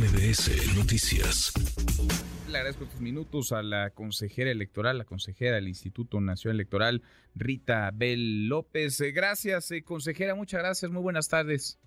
MBS Noticias. Le agradezco estos minutos a la consejera electoral, la consejera del Instituto Nacional Electoral, Rita Bel López. Eh, gracias, eh, consejera, muchas gracias, muy buenas tardes.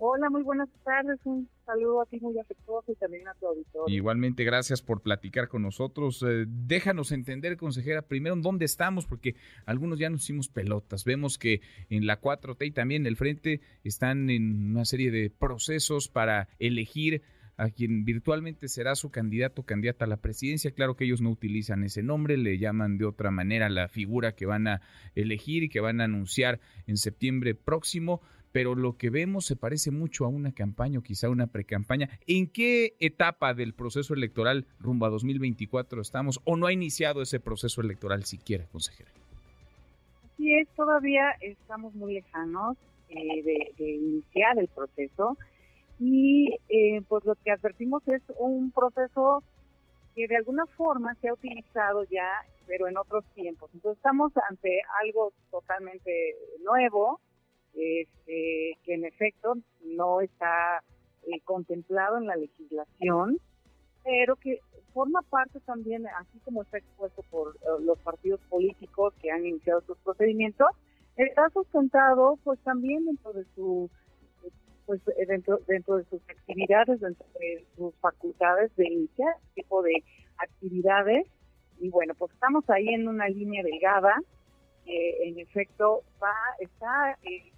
Hola, muy buenas tardes. Un saludo a ti muy afectuoso y también a tu auditorio. Igualmente, gracias por platicar con nosotros. Eh, déjanos entender, consejera, primero en dónde estamos, porque algunos ya nos hicimos pelotas. Vemos que en la 4T y también en el frente están en una serie de procesos para elegir a quien virtualmente será su candidato o candidata a la presidencia. Claro que ellos no utilizan ese nombre, le llaman de otra manera la figura que van a elegir y que van a anunciar en septiembre próximo pero lo que vemos se parece mucho a una campaña o quizá una precampaña. ¿En qué etapa del proceso electoral rumbo a 2024 estamos o no ha iniciado ese proceso electoral siquiera, consejera? Así es, todavía estamos muy lejanos eh, de, iniciar el proceso y eh, pues lo que advertimos es un proceso que de alguna forma se ha utilizado ya, pero en otros tiempos. Entonces estamos ante algo totalmente nuevo, este, que en efecto no está eh, contemplado en la legislación, pero que forma parte también, así como está expuesto por eh, los partidos políticos que han iniciado sus procedimientos, está sustentado pues también dentro de su pues dentro dentro de sus actividades, dentro de sus facultades de iniciar este tipo de actividades. Y bueno, pues estamos ahí en una línea delgada que en efecto va está eh,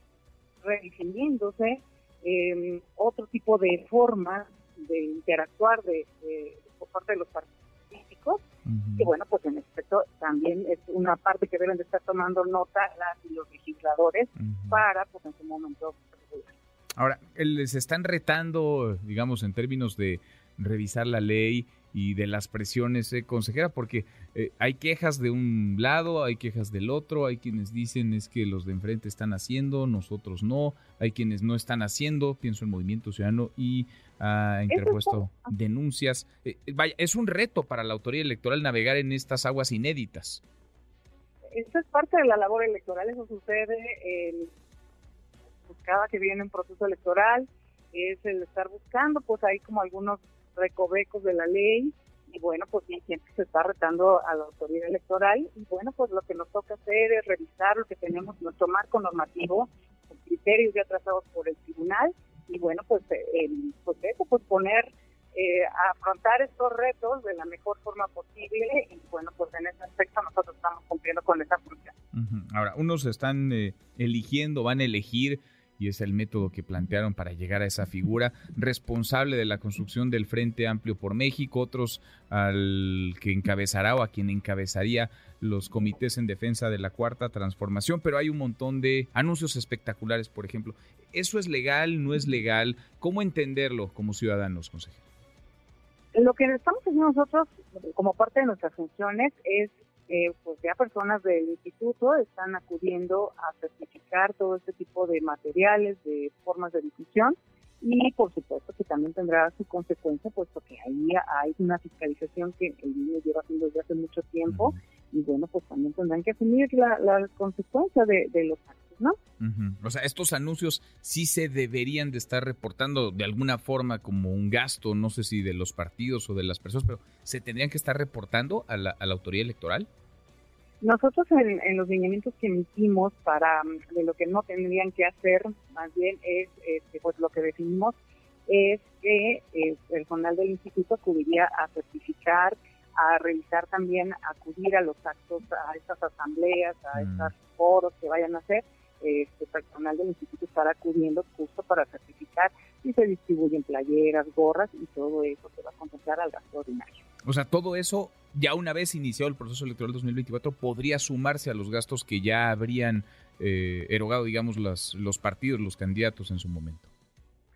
redefiniéndose eh, otro tipo de formas de interactuar de, por parte de los partidos políticos, que bueno, pues en efecto también es una parte que deben de estar tomando nota las y los legisladores para, pues en su momento, Ahora, les están retando, digamos, en términos de revisar la ley y de las presiones, eh, consejera, porque eh, hay quejas de un lado, hay quejas del otro, hay quienes dicen es que los de enfrente están haciendo, nosotros no, hay quienes no están haciendo, pienso en Movimiento Ciudadano y ha interpuesto denuncias. Eh, vaya, es un reto para la autoridad electoral navegar en estas aguas inéditas. Esto es parte de la labor electoral, eso sucede pues, cada que viene un proceso electoral, es el estar buscando, pues hay como algunos recovecos de la ley y bueno, pues siempre se está retando a la autoridad electoral y bueno, pues lo que nos toca hacer es revisar lo que tenemos, nuestro marco normativo, los criterios ya trazados por el tribunal y bueno, pues, el, pues eso, pues poner, eh, afrontar estos retos de la mejor forma posible y bueno, pues en ese aspecto nosotros estamos cumpliendo con esa función. Ahora, unos están eh, eligiendo, van a elegir y es el método que plantearon para llegar a esa figura responsable de la construcción del Frente Amplio por México, otros al que encabezará o a quien encabezaría los comités en defensa de la cuarta transformación, pero hay un montón de anuncios espectaculares, por ejemplo. ¿Eso es legal? ¿No es legal? ¿Cómo entenderlo como ciudadanos, consejero? Lo que estamos haciendo nosotros como parte de nuestras funciones es eh, pues ya personas del instituto están acudiendo a certificar todo este tipo de materiales, de formas de difusión y por supuesto que también tendrá su consecuencia puesto que ahí hay una fiscalización que el niño lleva haciendo desde hace mucho tiempo y bueno pues también tendrán que asumir la, la consecuencia de, los actos, ¿no? O sea, estos anuncios sí se deberían de estar reportando de alguna forma como un gasto, no sé si de los partidos o de las personas, pero ¿se tendrían que estar reportando a la, a la autoridad electoral? Nosotros en, los lineamientos que emitimos para mm, de lo que no tendrían que hacer, más bien es, este, pues lo que definimos es que el personal del instituto acudiría a certificar, a revisar también, acudir a los actos, a estas asambleas, a mm. estos foros que vayan a hacer. Este personal del instituto estará acudiendo justo para certificar y se distribuyen playeras, gorras y todo eso se va a contemplar al gasto ordinario. O sea, todo eso ya una vez iniciado el proceso electoral 2024 podría sumarse a los gastos que ya habrían eh, erogado, digamos, las, los partidos, los candidatos en su momento.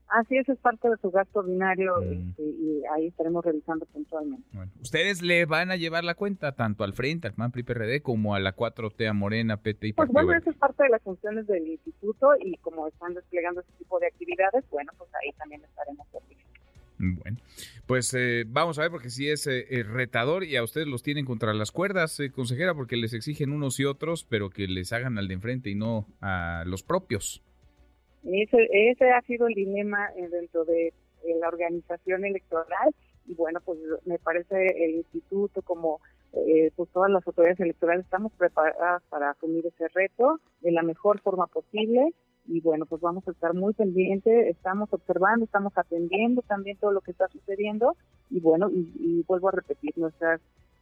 Así es, es parte de su gasto ordinario mm. este, y ahí estaremos revisando puntualmente. Bueno, ustedes le van a llevar la cuenta tanto al Frente, al PAN, PRI, PRD, como a la 4T, a Morena, PT y Pues bueno, eso es parte de las funciones del instituto y como están desplegando este tipo de actividades, bueno, pues ahí también estaremos certificando. Bueno, pues eh, vamos a ver porque si es eh, retador y a ustedes los tienen contra las cuerdas, eh, consejera, porque les exigen unos y otros, pero que les hagan al de enfrente y no a los propios. Ese, ese ha sido el dilema dentro de eh, la organización electoral y bueno, pues me parece el instituto como eh, pues todas las autoridades electorales estamos preparadas para asumir ese reto de la mejor forma posible y bueno, pues vamos a estar muy pendientes, estamos observando, estamos atendiendo también todo lo que está sucediendo y bueno, y, vuelvo a repetir, nuestra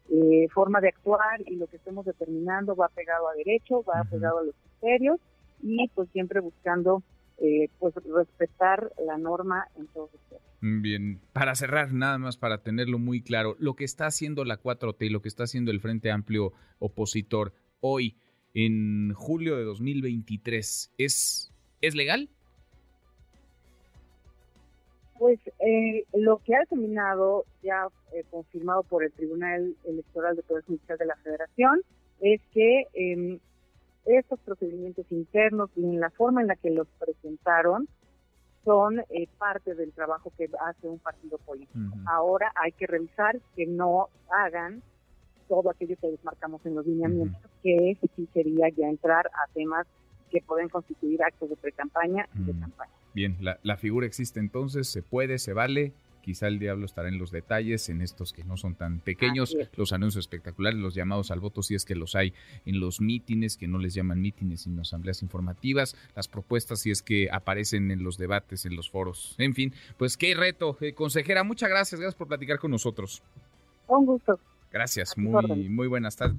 eh, forma de actuar y lo que estemos determinando va pegado a derecho, va pegado a los criterios y pues siempre buscando eh, pues respetar la norma en todos los Bien, para cerrar, nada más para tenerlo muy claro, lo que está haciendo la 4T y lo que está haciendo el Frente Amplio opositor hoy, en julio de 2023, ¿es, ¿es legal? Pues eh, lo que ha determinado, ya eh, confirmado por el Tribunal Electoral de Poder Judicial de la Federación, es que eh, estos procedimientos internos y en la forma en la que los presentaron son eh, parte del trabajo que hace un partido político. Ahora hay que revisar que no hagan todo aquello que desmarcamos en los lineamientos, que sí sería ya entrar a temas que pueden constituir actos de pre-campaña y de campaña. Bien, la, la figura existe entonces, se puede, se vale, Quizá el diablo estará en los detalles, en estos que no son tan pequeños, los anuncios espectaculares, los llamados al voto, si es que los hay en los mítines, que no les llaman mítines, sino asambleas informativas, las propuestas, si es que aparecen en los debates, en los foros. En fin, pues qué reto. Eh, consejera, muchas gracias, gracias por platicar con nosotros. Un gusto. Gracias, muy, muy buenas tardes.